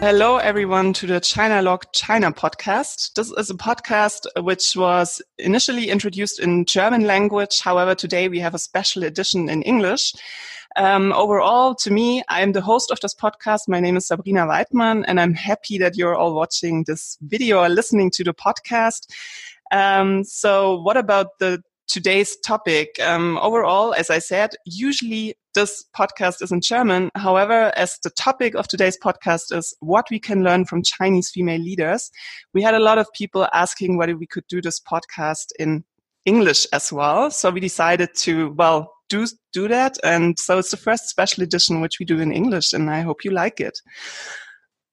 Hello, everyone, to the China Log China podcast. This is a podcast which was initially introduced in German language. However, today we have a special edition in English. Um, overall, to me, I'm the host of this podcast. My name is Sabrina Weidmann, and I'm happy that you're all watching this video or listening to the podcast. Um, so, what about the today's topic. Um, overall, as I said, usually this podcast is in German. However, as the topic of today's podcast is what we can learn from Chinese female leaders, we had a lot of people asking whether we could do this podcast in English as well. So we decided to, well, do, do that. And so it's the first special edition which we do in English and I hope you like it.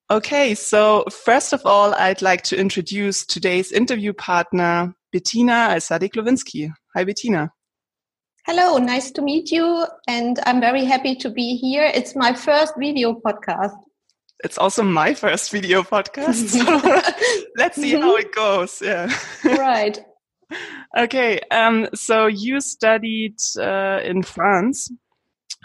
Okay, so first of all, I'd like to introduce today's interview partner, Bettina Al-Sadik-Lowinski. Hi, Bettina. Hello, nice to meet you. And I'm very happy to be here. It's my first video podcast. It's also my first video podcast. So let's see how it goes. Yeah. Right. okay. Um, so you studied uh, in France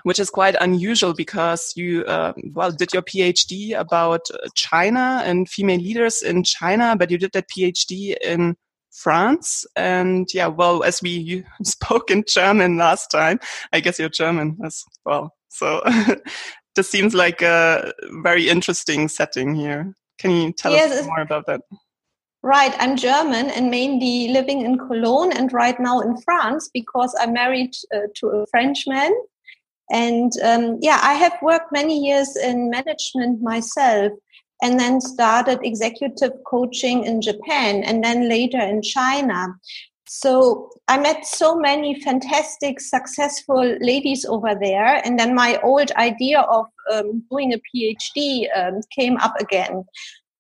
which is quite unusual because you, uh, well, did your PhD about China and female leaders in China, but you did that PhD in France. And yeah, well, as we spoke in German last time, I guess you're German as well. So this seems like a very interesting setting here. Can you tell yes, us more about that? Right, I'm German and mainly living in Cologne and right now in France because I'm married uh, to a Frenchman and um, yeah, I have worked many years in management myself and then started executive coaching in Japan and then later in China. So I met so many fantastic, successful ladies over there. And then my old idea of um, doing a PhD um, came up again.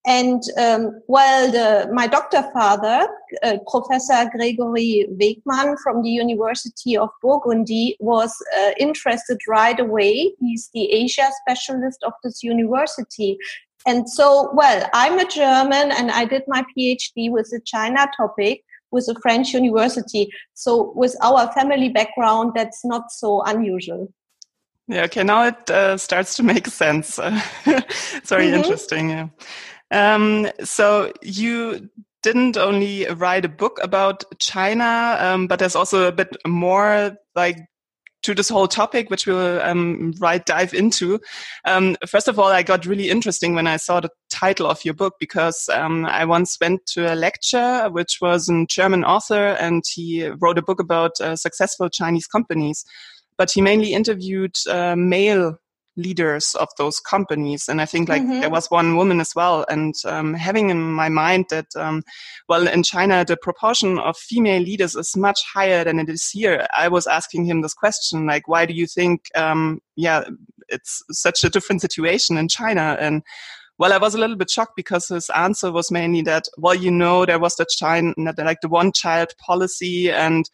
And um, well, the, my doctor father, uh, Professor Gregory Wegmann from the University of Burgundy, was uh, interested right away. He's the Asia specialist of this university. And so, well, I'm a German and I did my PhD with a China topic with a French university. So, with our family background, that's not so unusual. Yeah, okay, now it uh, starts to make sense. it's very mm -hmm. interesting. Yeah. Um, so you didn't only write a book about China, um, but there's also a bit more like to this whole topic, which we'll um, right dive into. Um, first of all, I got really interesting when I saw the title of your book because um, I once went to a lecture, which was a German author, and he wrote a book about uh, successful Chinese companies. But he mainly interviewed uh, male leaders of those companies and i think like mm-hmm. there was one woman as well and um, having in my mind that um, well in china the proportion of female leaders is much higher than it is here i was asking him this question like why do you think um, yeah it's such a different situation in china and well, I was a little bit shocked because his answer was mainly that, well, you know, there was the China, like the one child policy and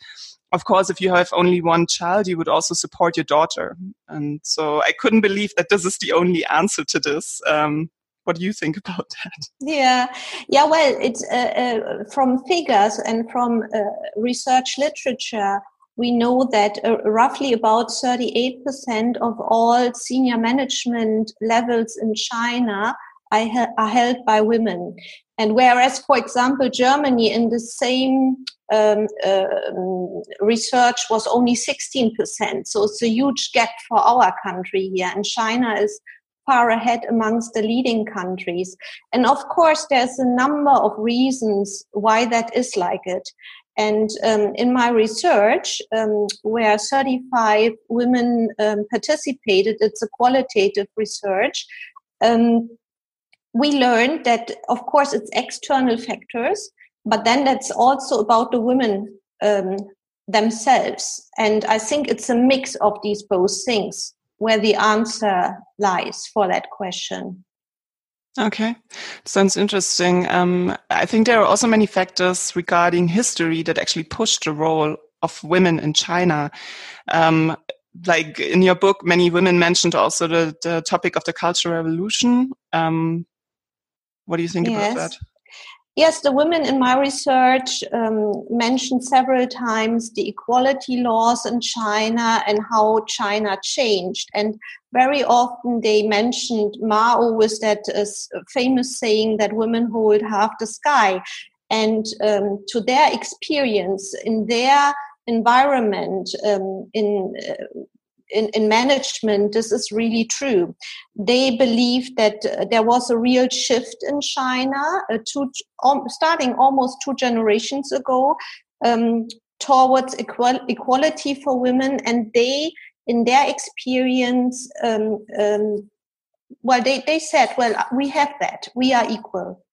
of course, if you have only one child, you would also support your daughter. And so I couldn't believe that this is the only answer to this. Um, what do you think about that? Yeah, yeah. Well, it's uh, uh, from figures and from uh, research literature. We know that uh, roughly about 38% of all senior management levels in China are, held by women. And whereas, for example, Germany in the same um, uh, research was only 16%. So it's a huge gap for our country here. And China is far ahead amongst the leading countries. And of course, there's a number of reasons why that is like it. And um, in my research, um, where 35 women um, participated, it's a qualitative research. We learned that, of course, it's external factors, but then that's also about the women um, themselves. And I think it's a mix of these both things where the answer lies for that question. Okay, sounds interesting. Um, I think there are also many factors regarding history that actually pushed the role of women in China. Um, like in your book, many women mentioned also the, the topic of the Cultural Revolution. Um, what do you think yes. about that? Yes, the women in my research um, mentioned several times the equality laws in China and how China changed. And very often they mentioned Mao with that uh, famous saying that women hold half the sky. And um, to their experience in their environment, um, in uh, in, in management, this is really true. They believe that uh, there was a real shift in China, uh, two, um, starting almost two generations ago, um, towards equal, equality for women, and they, in their experience, um, um well, they, they said, well, we have that, we are equal.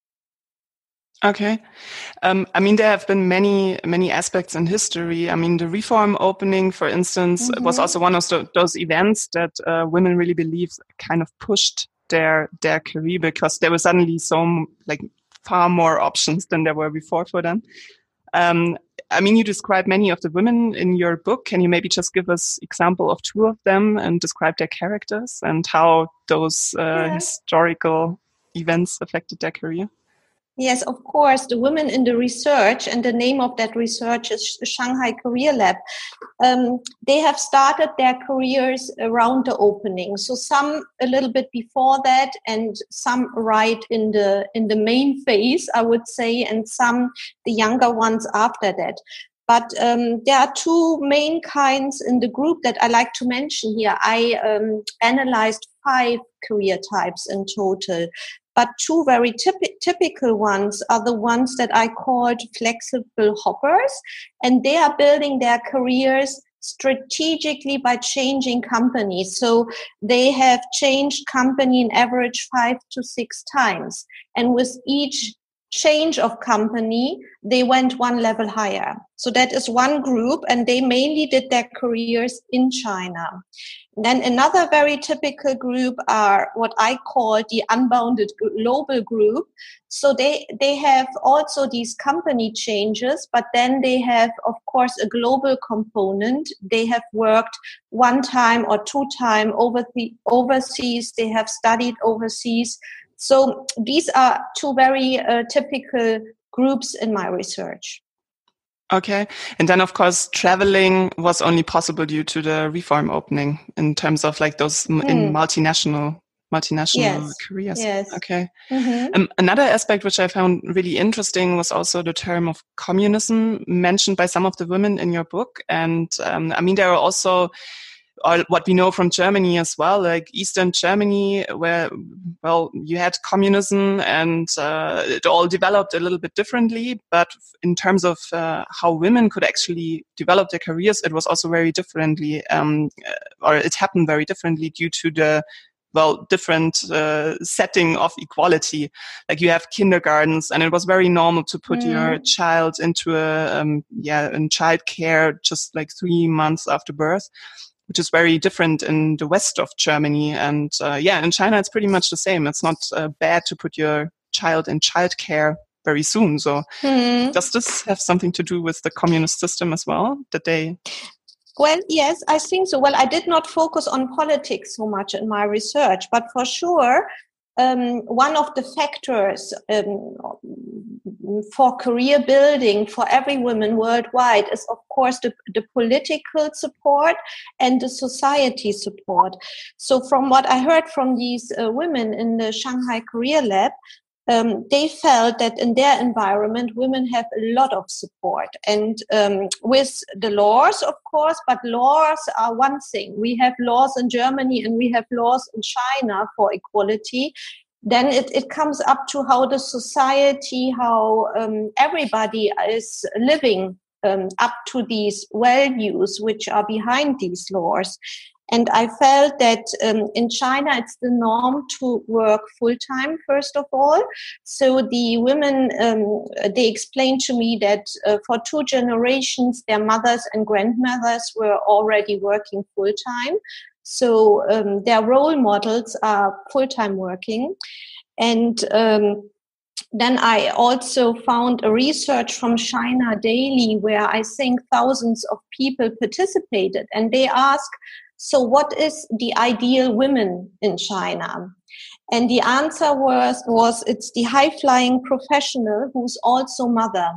Okay. Um, I mean, there have been many, many aspects in history. I mean, the reform opening, for instance, mm -hmm. was also one of the, those events that uh, women really believe kind of pushed their their career because there were suddenly so like far more options than there were before for them. Um, I mean, you describe many of the women in your book. Can you maybe just give us example of two of them and describe their characters and how those uh, yeah. historical events affected their career? Yes, of course. The women in the research, and the name of that research is Shanghai Career Lab. Um, they have started their careers around the opening. So some a little bit before that, and some right in the in the main phase, I would say, and some the younger ones after that. But um, there are two main kinds in the group that I like to mention here. I um, analyzed five career types in total. But two very typ- typical ones are the ones that I called flexible hoppers, and they are building their careers strategically by changing companies. So they have changed company in average five to six times. And with each change of company, they went one level higher. So that is one group, and they mainly did their careers in China. Then another very typical group are what I call the unbounded global group. So they, they have also these company changes, but then they have, of course, a global component. They have worked one time or two time over the, overseas. They have studied overseas. So these are two very uh, typical groups in my research. Okay. And then, of course, traveling was only possible due to the reform opening in terms of like those mm. in multinational multinational yes. careers. Yes. Okay. Mm-hmm. Um, another aspect which I found really interesting was also the term of communism mentioned by some of the women in your book. And um, I mean, there are also or what we know from Germany as well, like Eastern Germany, where, well, you had communism and uh, it all developed a little bit differently. But in terms of uh, how women could actually develop their careers, it was also very differently, um, uh, or it happened very differently due to the well, different uh, setting of equality. Like you have kindergartens, and it was very normal to put mm. your child into a um, yeah in childcare just like three months after birth which is very different in the west of Germany. And uh, yeah, in China, it's pretty much the same. It's not uh, bad to put your child in childcare very soon. So hmm. does this have something to do with the communist system as well? That they well, yes, I think so. Well, I did not focus on politics so much in my research, but for sure, um, one of the factors um, for career building for every woman worldwide is, of course, the, the political support and the society support. So, from what I heard from these uh, women in the Shanghai Career Lab, um, they felt that in their environment, women have a lot of support. And um, with the laws, of course, but laws are one thing. We have laws in Germany and we have laws in China for equality. Then it, it comes up to how the society, how um, everybody is living um, up to these values which are behind these laws. And I felt that um, in China, it's the norm to work full time, first of all. So the women, um, they explained to me that uh, for two generations, their mothers and grandmothers were already working full time. So um, their role models are full time working. And um, then I also found a research from China Daily where I think thousands of people participated and they ask so, what is the ideal women in China? And the answer was, was it's the high flying professional who's also mother.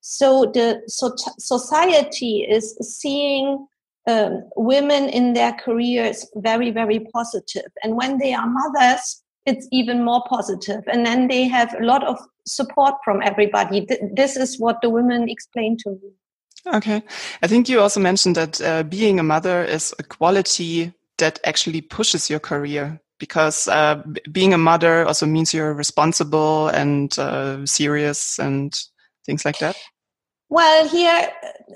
So the so society is seeing um, women in their careers very, very positive. And when they are mothers, it's even more positive. And then they have a lot of support from everybody. This is what the women explained to me. Okay. I think you also mentioned that uh, being a mother is a quality that actually pushes your career because uh, being a mother also means you're responsible and uh, serious and things like that. Well, here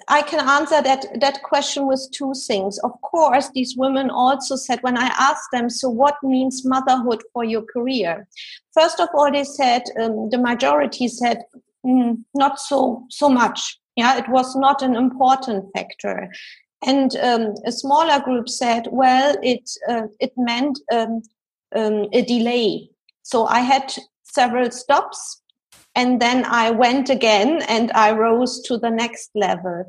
I can answer that that question with two things. Of course, these women also said when I asked them, "So what means motherhood for your career?" First of all, they said um, the majority said mm, not so so much. Yeah, it was not an important factor. And um, a smaller group said, well, it uh, it meant um, um, a delay. So I had several stops and then I went again and I rose to the next level.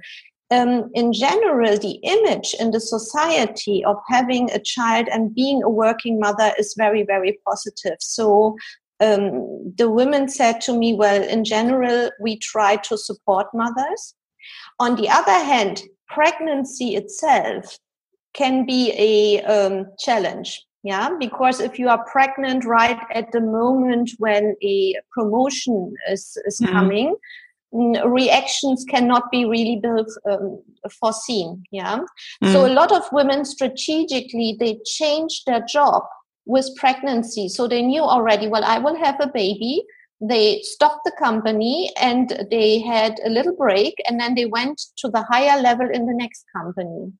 Um, in general, the image in the society of having a child and being a working mother is very, very positive. So um, the women said to me, well, in general, we try to support mothers. On the other hand, pregnancy itself can be a um, challenge yeah because if you are pregnant right at the moment when a promotion is, is mm-hmm. coming reactions cannot be really built um, foreseen yeah mm. so a lot of women strategically they change their job with pregnancy. So they knew already well i will have a baby. They stopped the company and they had a little break and then they went to the higher level in the next company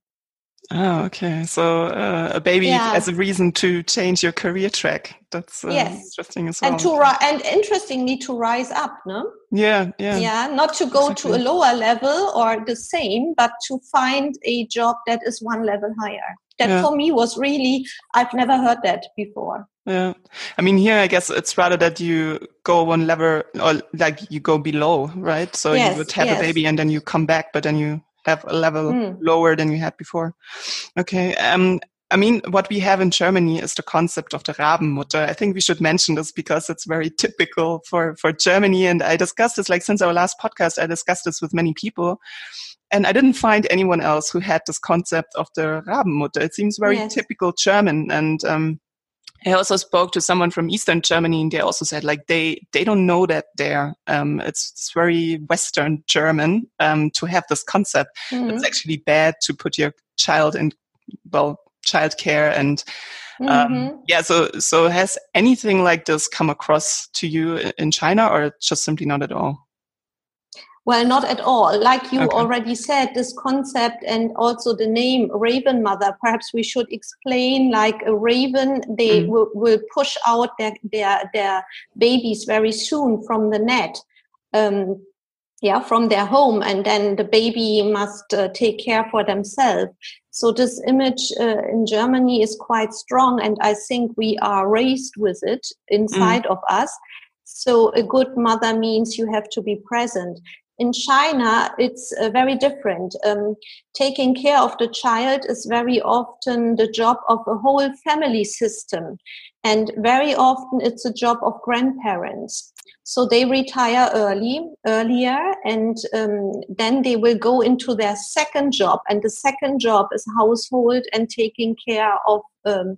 Oh, okay. So uh, a baby yeah. as a reason to change your career track. That's uh, yes. interesting as well. And to ri- and interestingly to rise up, no? Yeah, yeah. Yeah, not to go exactly. to a lower level or the same, but to find a job that is one level higher. That yeah. for me was really I've never heard that before. Yeah. I mean here I guess it's rather that you go one level or like you go below, right? So yes, you would have yes. a baby and then you come back, but then you have a level mm. lower than you had before. Okay. Um, I mean, what we have in Germany is the concept of the Rabenmutter. I think we should mention this because it's very typical for, for Germany. And I discussed this, like, since our last podcast, I discussed this with many people. And I didn't find anyone else who had this concept of the Rabenmutter. It seems very yes. typical German. And, um, I also spoke to someone from Eastern Germany, and they also said like they they don't know that there. Um, it's, it's very Western German um, to have this concept. Mm-hmm. It's actually bad to put your child in well childcare and um, mm-hmm. yeah. So so has anything like this come across to you in China, or just simply not at all? Well, not at all. Like you okay. already said, this concept and also the name Raven Mother, perhaps we should explain like a raven, they mm. will, will push out their, their, their babies very soon from the net. Um, yeah, from their home, and then the baby must uh, take care for themselves. So this image uh, in Germany is quite strong, and I think we are raised with it inside mm. of us. So a good mother means you have to be present in China, it's uh, very different. Um, taking care of the child is very often the job of a whole family system. And very often it's a job of grandparents. So they retire early, earlier, and um, then they will go into their second job. And the second job is household and taking care of um,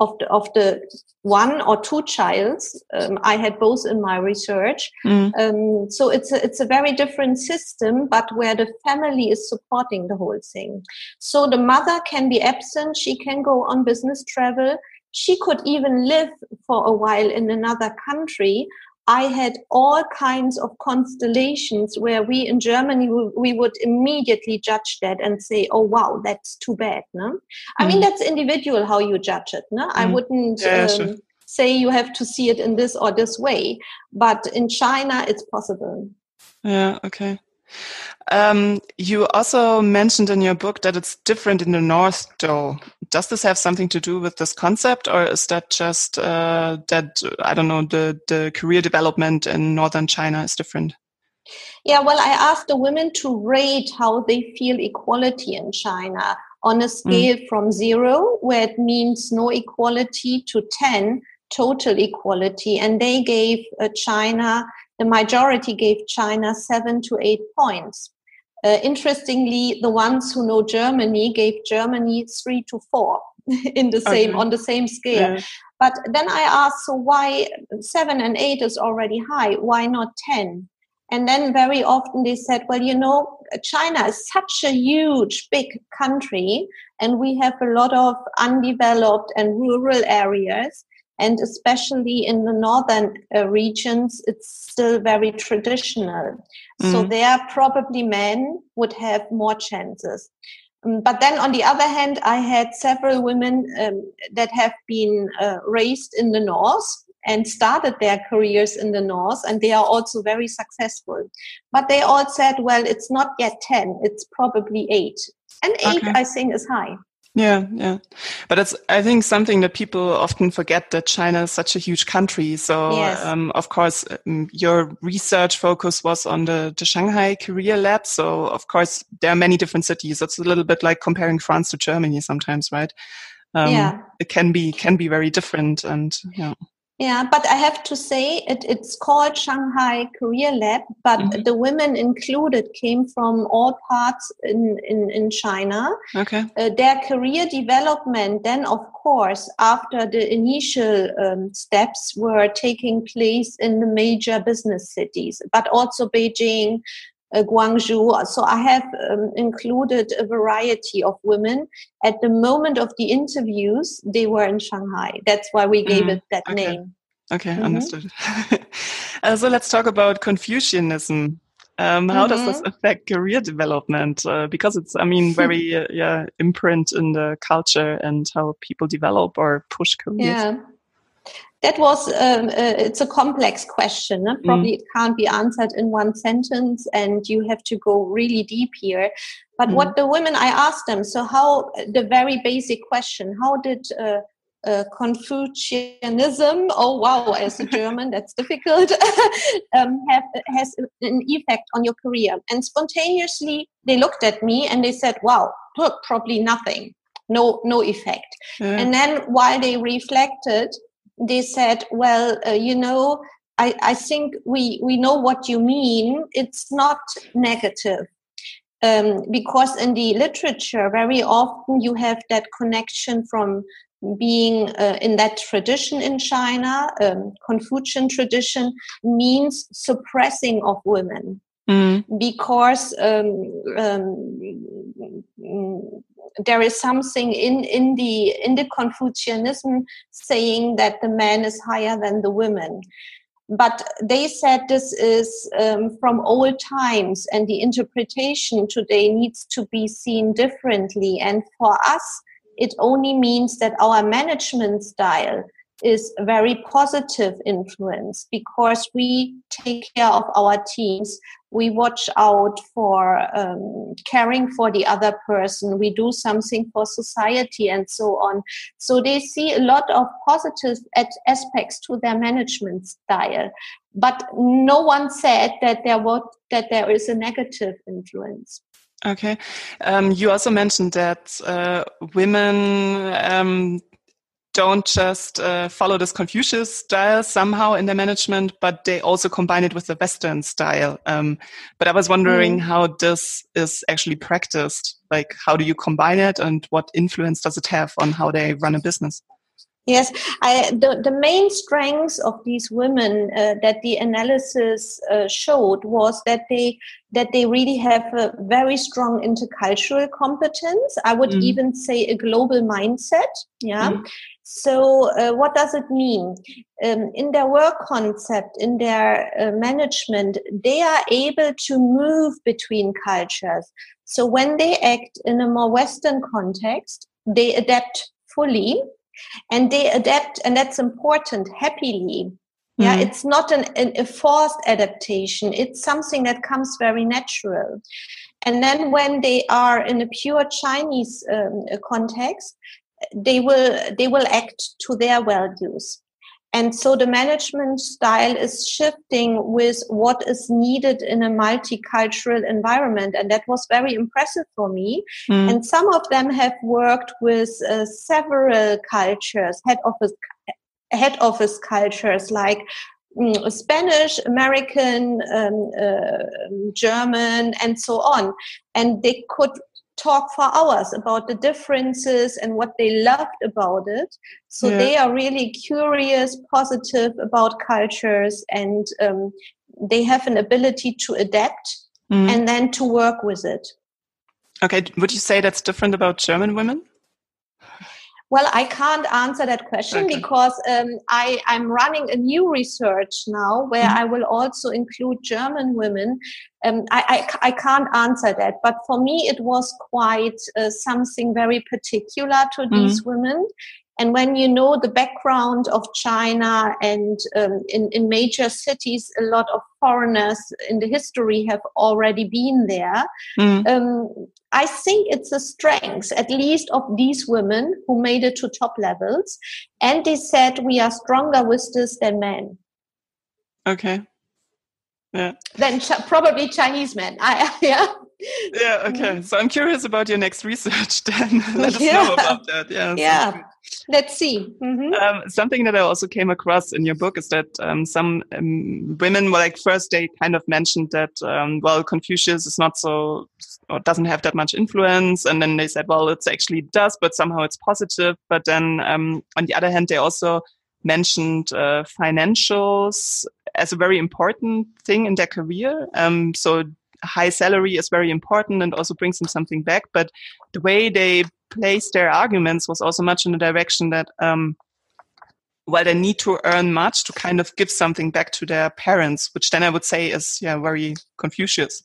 of the, of the one or two childs. Um, I had both in my research. Mm. Um, so it's a, it's a very different system, but where the family is supporting the whole thing. So the mother can be absent. She can go on business travel. She could even live for a while in another country, I had all kinds of constellations where we in Germany we would immediately judge that and say, "Oh wow, that's too bad." No, I mean mm-hmm. that's individual how you judge it. No, mm. I wouldn't yeah, um, sure. say you have to see it in this or this way, but in China it's possible. Yeah. Okay. Um, you also mentioned in your book that it's different in the north, though. Does this have something to do with this concept, or is that just uh, that I don't know the the career development in northern China is different? Yeah, well, I asked the women to rate how they feel equality in China on a mm. scale mm. from zero, where it means no equality, to ten, total equality, and they gave uh, China, the majority gave China seven to eight points. Uh, interestingly, the ones who know Germany gave Germany three to four in the same okay. on the same scale. Yeah. But then I asked, so why seven and eight is already high? Why not ten? And then very often they said, well, you know, China is such a huge, big country, and we have a lot of undeveloped and rural areas. And especially in the northern uh, regions, it's still very traditional. Mm. So there, probably men would have more chances. Um, but then on the other hand, I had several women um, that have been uh, raised in the north and started their careers in the north and they are also very successful but they all said well it's not yet 10 it's probably 8 and 8 okay. i think is high yeah, yeah. But it's, I think, something that people often forget that China is such a huge country. So, yes. um, of course, um, your research focus was on the, the Shanghai Career Lab. So, of course, there are many different cities. It's a little bit like comparing France to Germany sometimes, right? Um, yeah. It can be, can be very different and, yeah. Yeah, but I have to say it, it's called Shanghai Career Lab, but mm-hmm. the women included came from all parts in, in, in China. Okay. Uh, their career development, then, of course, after the initial um, steps were taking place in the major business cities, but also Beijing, uh, Guangzhou. So I have um, included a variety of women. At the moment of the interviews, they were in Shanghai. That's why we gave mm, it that okay. name. Okay, mm-hmm. understood. uh, so let's talk about Confucianism. Um, how mm-hmm. does this mm-hmm. affect career development? Uh, because it's, I mean, very uh, yeah imprint in the culture and how people develop or push careers. Yeah that was um, uh, it's a complex question no? probably mm. it can't be answered in one sentence and you have to go really deep here but mm. what the women i asked them so how the very basic question how did uh, uh, Confucianism, oh wow, as a German, that's difficult, um, have, has an effect on your career. And spontaneously, they looked at me and they said, wow, probably nothing, no, no effect. Yeah. And then while they reflected, they said, well, uh, you know, I, I think we, we know what you mean. It's not negative. Um, because in the literature, very often you have that connection from being uh, in that tradition in China, um, Confucian tradition, means suppressing of women. Mm. Because um, um, there is something in in the in the Confucianism saying that the man is higher than the women. But they said this is um, from old times, and the interpretation today needs to be seen differently. And for us, it only means that our management style is very positive influence because we take care of our teams we watch out for um, caring for the other person. We do something for society and so on. So they see a lot of positive aspects to their management style. But no one said that there was that there is a negative influence. Okay. Um, you also mentioned that uh, women um, don't just uh, follow this Confucius style somehow in their management, but they also combine it with the Western style. Um, but I was wondering mm. how this is actually practiced. Like, how do you combine it, and what influence does it have on how they run a business? Yes, I, the, the main strengths of these women uh, that the analysis uh, showed was that they that they really have a very strong intercultural competence. I would mm. even say a global mindset. Yeah. Mm. So, uh, what does it mean? Um, in their work concept, in their uh, management, they are able to move between cultures. So, when they act in a more Western context, they adapt fully and they adapt, and that's important, happily. Yeah, mm. it's not an, an, a forced adaptation. It's something that comes very natural. And then when they are in a pure Chinese um, context, they will they will act to their values and so the management style is shifting with what is needed in a multicultural environment and that was very impressive for me mm. and some of them have worked with uh, several cultures head office head office cultures like mm, Spanish, American, um, uh, German, and so on. And they could talk for hours about the differences and what they loved about it. So yeah. they are really curious, positive about cultures, and um, they have an ability to adapt mm. and then to work with it. Okay, would you say that's different about German women? Well, I can't answer that question okay. because um, I, am running a new research now where mm-hmm. I will also include German women. Um, I, I, I, can't answer that, but for me, it was quite uh, something very particular to mm-hmm. these women. And when you know the background of China and um, in, in major cities, a lot of foreigners in the history have already been there. Mm. Um, I think it's a strength, at least of these women who made it to top levels. And they said we are stronger with this than men. Okay. Yeah. Than ch- probably Chinese men. I, yeah. Yeah. Okay. So I'm curious about your next research. Then let us yeah. know about that. Yeah. Yeah. Let's see. Mm-hmm. Um, something that I also came across in your book is that um, some um, women, well, like first they kind of mentioned that, um, well, Confucius is not so, or doesn't have that much influence. And then they said, well, it actually does, but somehow it's positive. But then um, on the other hand, they also mentioned uh, financials as a very important thing in their career. Um, so high salary is very important and also brings them something back. But the way they placed their arguments was also much in the direction that, um, well, they need to earn much to kind of give something back to their parents, which then I would say is, yeah, very Confucius.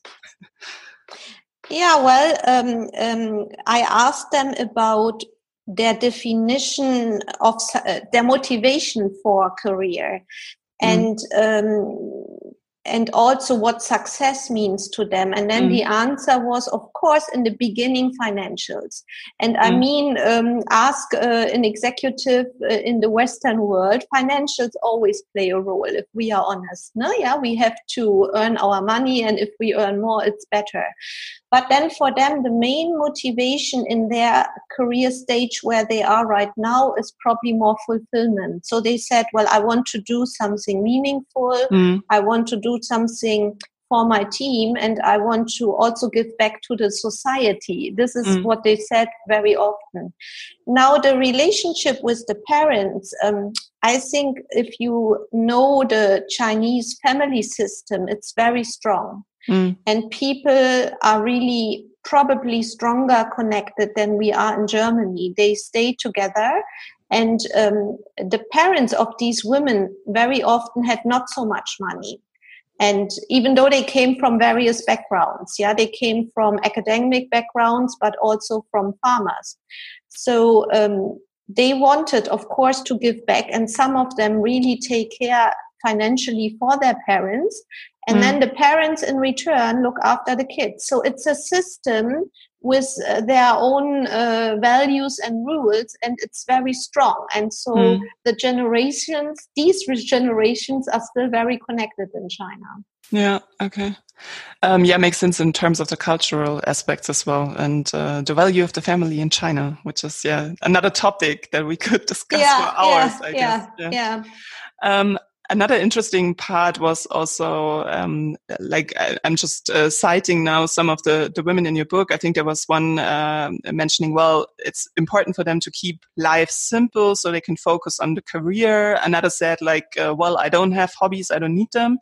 yeah, well, um, um, I asked them about their definition of uh, their motivation for career. Mm. And um, and also what success means to them. And then mm. the answer was, of course, in the beginning, financials. And mm. I mean, um, ask uh, an executive uh, in the Western world, financials always play a role. If we are honest, no, yeah, we have to earn our money, and if we earn more, it's better. But then for them, the main motivation in their career stage where they are right now is probably more fulfillment. So they said, well, I want to do something meaningful. Mm. I want to do something for my team and I want to also give back to the society. This is mm. what they said very often. Now, the relationship with the parents, um, I think if you know the Chinese family system, it's very strong. Mm. And people are really probably stronger connected than we are in Germany. They stay together. And um, the parents of these women very often had not so much money. And even though they came from various backgrounds, yeah, they came from academic backgrounds, but also from farmers. So um, they wanted, of course, to give back, and some of them really take care financially for their parents and mm. then the parents in return look after the kids so it's a system with uh, their own uh, values and rules and it's very strong and so mm. the generations these generations are still very connected in china yeah okay um, yeah makes sense in terms of the cultural aspects as well and uh, the value of the family in china which is yeah another topic that we could discuss yeah, for hours yeah, i guess yeah, yeah. Um, another interesting part was also um, like I, am just uh, citing now some of the the women in your book. I think there was one uh, mentioning, well, it's important for them to keep life simple so they can focus on the career. Another said, like, uh, well, I don't have hobbies, I don't need them.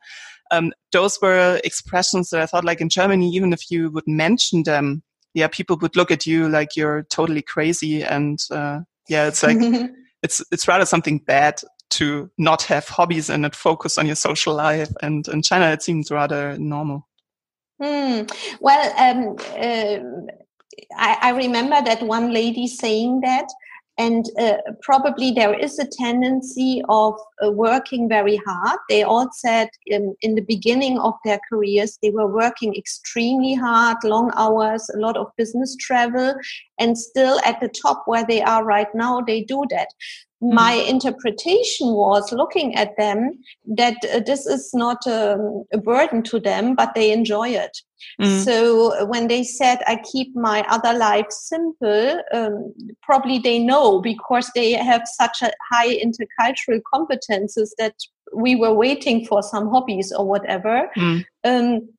Um, those were expressions that I thought, like in Germany, even if you would mention them, yeah, people would look at you like you're totally crazy, and uh, yeah, it's like. it's it's rather something bad to not have hobbies and not focus on your social life. And in China, it seems rather normal. Hmm. Well, um, uh, I, I, remember that one lady saying that. And uh, probably there is a tendency of uh, working very hard. They all said in, in the beginning of their careers, they were working extremely hard, long hours, a lot of business travel, and still at the top where they are right now, they do that my mm. interpretation was looking at them that uh, this is not um, a burden to them, but they enjoy it. Mm. So when they said I keep my other life simple, um, probably they know because they have such a high intercultural competences that we were waiting for some hobbies or whatever. Mm. Um,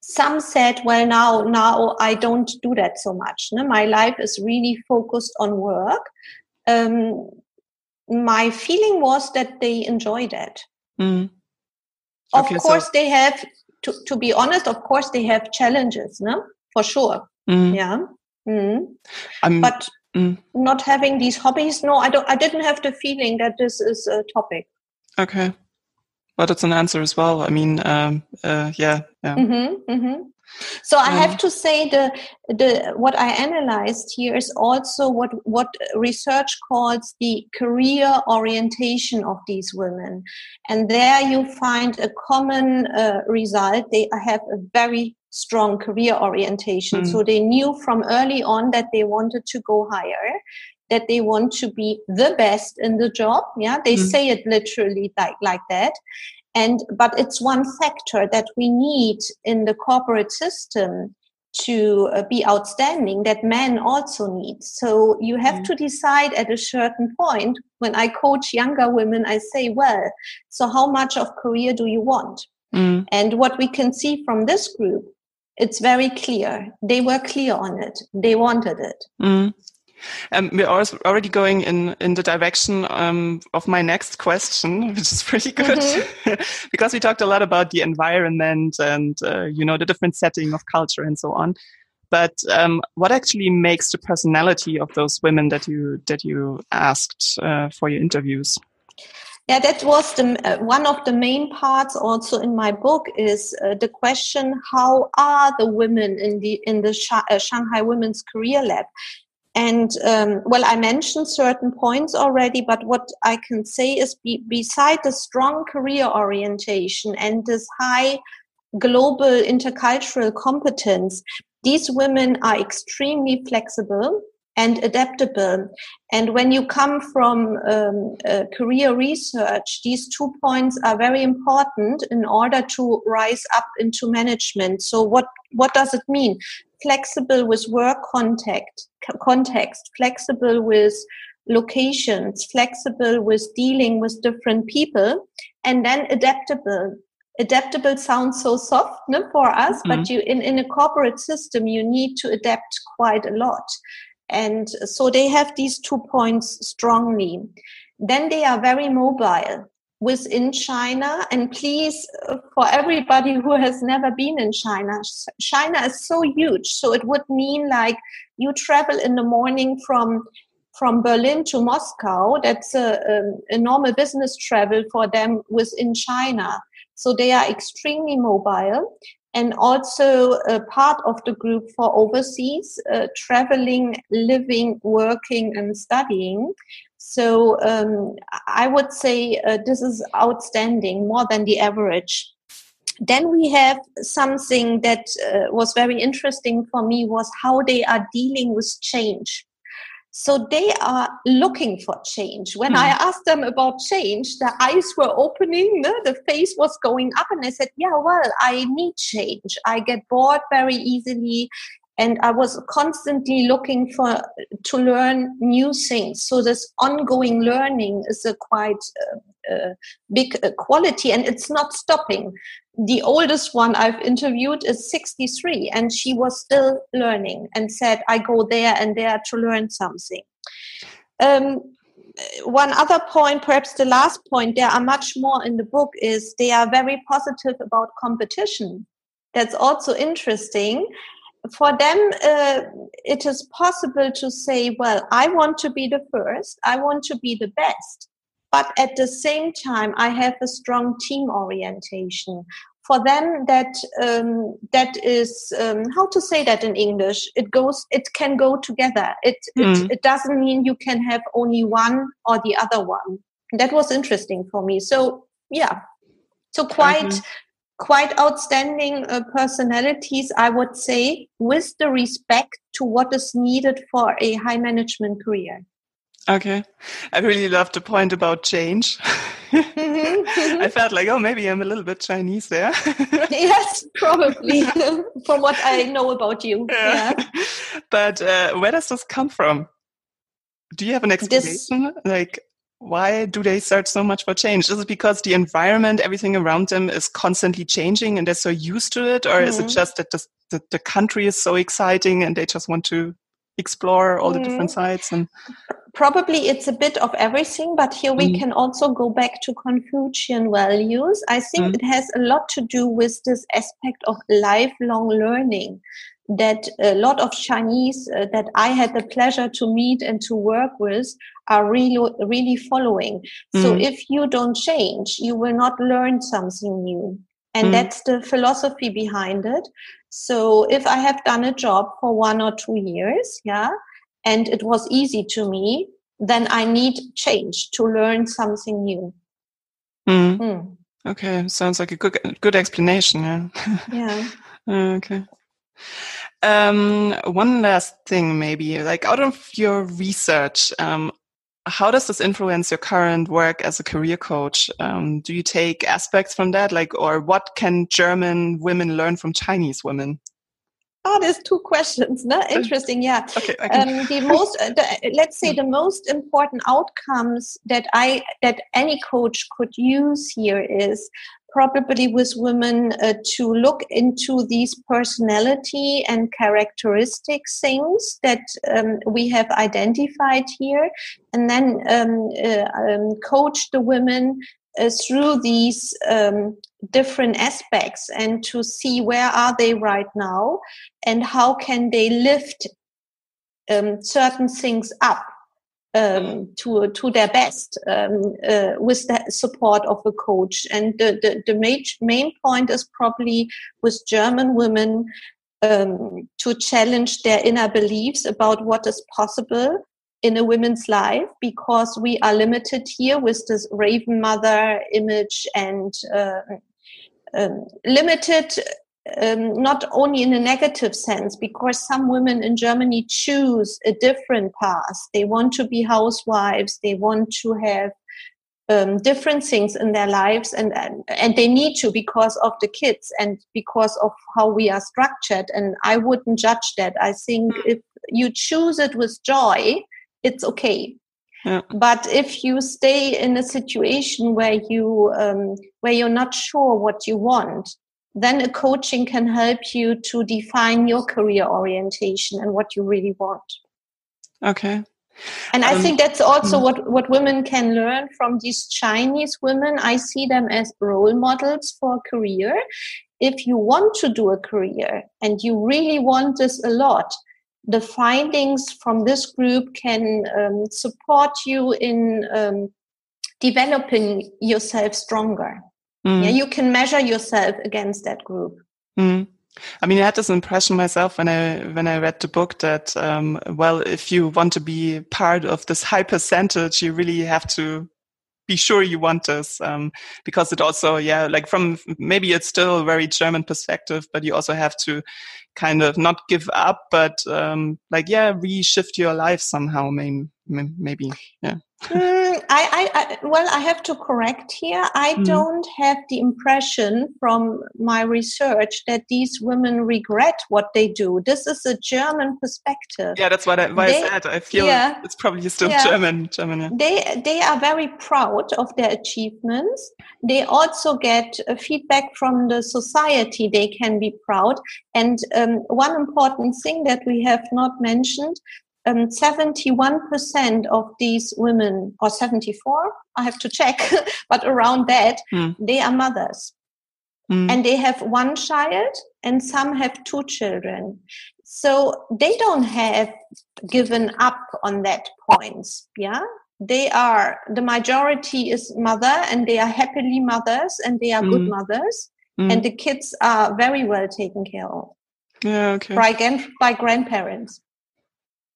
some said, well, now, now I don't do that so much. No? My life is really focused on work. Um, my feeling was that they enjoy that. Mm. Okay, of course, so- they have to, to be honest, of course, they have challenges, no? For sure. Mm. Yeah. Mm. but mm. not having these hobbies, no, I don't. I didn't have the feeling that this is a topic. Okay, but it's an answer as well. I mean, um, uh, yeah, yeah. Mm-hmm, mm-hmm. So I have to say the the what I analyzed here is also what what research calls the career orientation of these women, and there you find a common uh, result. They have a very strong career orientation, mm. so they knew from early on that they wanted to go higher that they want to be the best in the job yeah they mm. say it literally like like that and but it's one factor that we need in the corporate system to uh, be outstanding that men also need so you have mm. to decide at a certain point when i coach younger women i say well so how much of career do you want mm. and what we can see from this group it's very clear they were clear on it they wanted it mm. Um, we're already going in, in the direction um, of my next question, which is pretty good mm-hmm. because we talked a lot about the environment and, uh, you know, the different setting of culture and so on. But um, what actually makes the personality of those women that you that you asked uh, for your interviews? Yeah, that was the uh, one of the main parts also in my book is uh, the question: How are the women in the in the uh, Shanghai Women's Career Lab? And um, well, I mentioned certain points already, but what I can say is be, beside the strong career orientation and this high global intercultural competence, these women are extremely flexible and adaptable. And when you come from um, uh, career research, these two points are very important in order to rise up into management. So what, what does it mean? flexible with work contact, context, flexible with locations, flexible with dealing with different people, and then adaptable. Adaptable sounds so soft no, for us, mm-hmm. but you in, in a corporate system you need to adapt quite a lot. And so they have these two points strongly. Then they are very mobile within China. And please, uh, for everybody who has never been in China, China is so huge. So it would mean like you travel in the morning from from Berlin to Moscow. That's a, a, a normal business travel for them within China. So they are extremely mobile and also a part of the group for overseas uh, traveling, living, working, and studying. So um, I would say uh, this is outstanding, more than the average. Then we have something that uh, was very interesting for me was how they are dealing with change. So they are looking for change. When I hmm. asked them about change, the eyes were opening, the face was going up, and I said, Yeah, well, I need change. I get bored very easily and i was constantly looking for to learn new things. So this ongoing learning is a quite uh, uh, big uh, quality and it's not stopping. The oldest one i've interviewed is 63 and she was still learning and said i go there and there to learn something. Um, one other point perhaps the last point there are much more in the book is they are very positive about competition. That's also interesting for them, uh, it is possible to say, well, I want to be the first, I want to be the best. But at the same time, I have a strong team orientation. For them, that um, that is um, how to say that in English. It goes. It can go together. It, mm. it hmm. it doesn't mean you can have only one or the other one. That was interesting for me. So yeah, so quite mm-hmm quite outstanding uh, personalities, I would say, with the respect to what is needed for a high management career. Okay. I really love the point about change. Mm-hmm. I felt like, oh, maybe I'm a little bit Chinese there. yes, probably, from what I know about you. Yeah. yeah. But uh, where does this come from? Do you have an explanation? This... Like, why do they search so much for change? Is it because the environment, everything around them is constantly changing and they're so used to it? Or mm-hmm. is it mm-hmm. just that the, the, the, country is so exciting and they just want to explore all mm-hmm. the different sides? And probably it's a bit of everything, but here we mm. can also go back to Confucian values. I think it has a lot to do with this aspect of lifelong learning that a lot of Chinese uh, that I had the pleasure to meet and to work with are really, really following. Mm. So if you don't change, you will not learn something new. And mm. that's the philosophy behind it. So if I have done a job for one or two years, yeah, and it was easy to me, then I need change to learn something new. Mm. Mm. Okay, sounds like a good good explanation. Yeah. Yeah. okay. Um, one last thing, maybe like out of your research, um, how does this influence your current work as a career coach? Um, do you take aspects from that, like, or what can German women learn from Chinese women? Oh, there's two questions. No? Interesting. Yeah. Okay. Um, the most, uh, the, let's say, the most important outcomes that I that any coach could use here is probably with women uh, to look into these personality and characteristic things that um, we have identified here, and then um, uh, um, coach the women uh, through these um, different aspects and to see where are they right now and how can they lift um, certain things up um, to to their best um, uh, with the support of a coach. And the the, the main main point is probably with German women um, to challenge their inner beliefs about what is possible in a woman's life because we are limited here with this raven mother image and uh, um, limited um, not only in a negative sense, because some women in Germany choose a different path. They want to be housewives. They want to have um, different things in their lives, and, and and they need to because of the kids and because of how we are structured. And I wouldn't judge that. I think mm. if you choose it with joy, it's okay. Yeah. But if you stay in a situation where you um, where you're not sure what you want, then a coaching can help you to define your career orientation and what you really want. Okay. And I um, think that's also hmm. what, what women can learn from these Chinese women. I see them as role models for a career. If you want to do a career and you really want this a lot, the findings from this group can um, support you in um, developing yourself stronger. Mm. Yeah, you can measure yourself against that group. Mm. I mean, I had this impression myself when I when I read the book that um, well, if you want to be part of this high percentage, you really have to be sure you want this um, because it also yeah like from maybe it's still a very german perspective but you also have to kind of not give up but um, like yeah reshift your life somehow maybe maybe yeah mm, I, I, well, I have to correct here. I mm. don't have the impression from my research that these women regret what they do. This is a German perspective. Yeah, that's what I, why they, I said. I feel yeah, it's probably still yeah, German. German. Yeah. They they are very proud of their achievements. They also get feedback from the society. They can be proud. And um, one important thing that we have not mentioned um, 71% of these women, or 74, I have to check, but around that, mm. they are mothers. Mm. And they have one child, and some have two children. So they don't have given up on that point. Yeah. They are, the majority is mother, and they are happily mothers, and they are mm. good hmm. mothers. Hmm. And the kids are very well taken care of. Yeah, okay. By, by grandparents.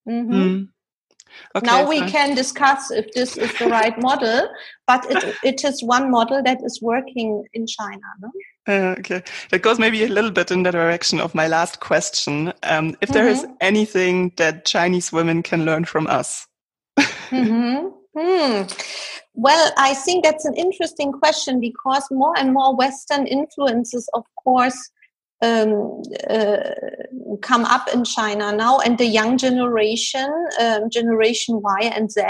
Mm-hmm. Mm. Okay, now we can discuss if this is the right model, but it, it is one model that is working in China. No? Uh, okay, that goes maybe a little bit in the direction of my last question. Um, if there mm-hmm. is anything that Chinese women can learn from us, Mm-hmm. Hmm. Well, I think that's an interesting question because more and more Western influences, of course, um, uh, come up in China now, and the young generation, um, Generation Y and Z,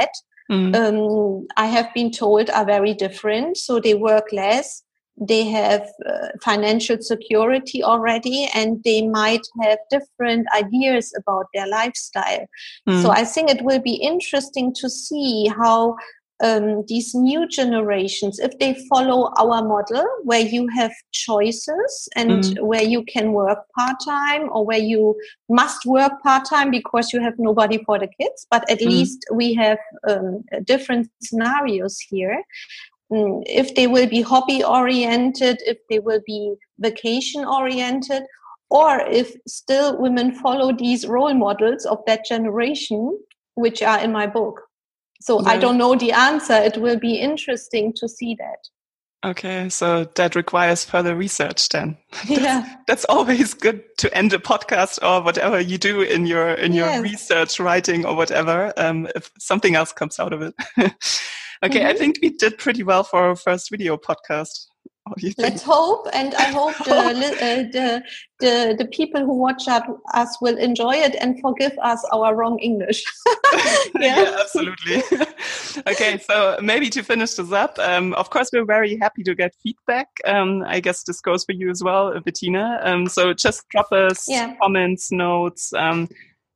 mm. um, I have been told are very different. So they work less, they have uh, financial security already, and they might have different ideas about their lifestyle. Mm. So I think it will be interesting to see how um, these new generations, if they follow our model where you have choices and mm. where you can work part time or where you must work part time because you have nobody for the kids, but at mm. least we have um, different scenarios here. Mm, if they will be hobby oriented, if they will be vacation oriented, or if still women follow these role models of that generation, which are in my book. So I don't know the answer. It will be interesting to see that. Okay, so that requires further research then. That's, yeah. That's always good to end a podcast or whatever you do in your in your yes. research writing or whatever, um, if something else comes out of it. okay, mm-hmm. I think we did pretty well for our first video podcast. Let's hope, and I hope the, uh, the, the the people who watch us will enjoy it and forgive us our wrong English. yeah. yeah. absolutely. okay, so maybe to finish this up, um, of course, we're very happy to get feedback. Um, I guess this goes for you as well, Bettina. Um, so just drop us yeah. comments, notes. Um,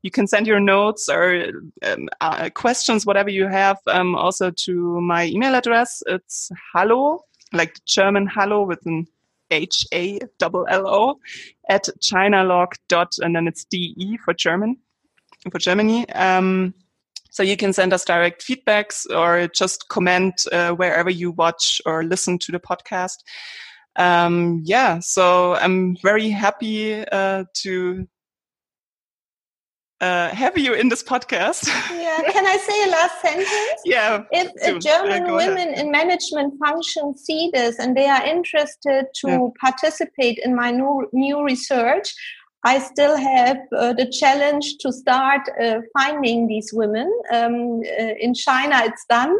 you can send your notes or um, uh, questions, whatever you have, um, also to my email address. It's hello like the German Hallo with an H A double L O at chinalog dot and then it's D E for German for Germany. Um, so you can send us direct feedbacks or just comment uh, wherever you watch or listen to the podcast. Um, yeah, so I'm very happy uh, to uh, have you in this podcast. yeah, can I say a last sentence? yeah. If, German uh, women ahead. in management functions see this and they are interested to yeah. participate in my new, new research, I still have uh, the challenge to start uh, finding these women. Um, uh, in China, it's done,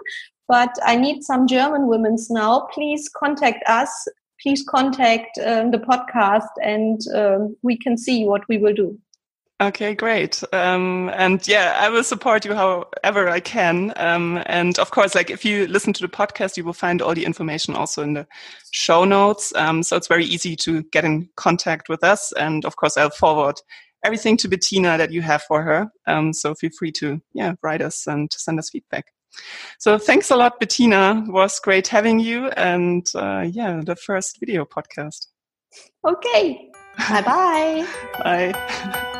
but I need some German women now. Please contact us. Please contact um, the podcast, and um, we can see what we will do. Okay, great. Um, and yeah, I will support you however I can. Um, and of course, like if you listen to the podcast, you will find all the information also in the show notes. Um, so it's very easy to get in contact with us. And of course, I'll forward everything to Bettina that you have for her. Um, so feel free to yeah write us and send us feedback. So thanks a lot, Bettina. It was great having you. And uh, yeah, the first video podcast. Okay. Bye-bye. Bye.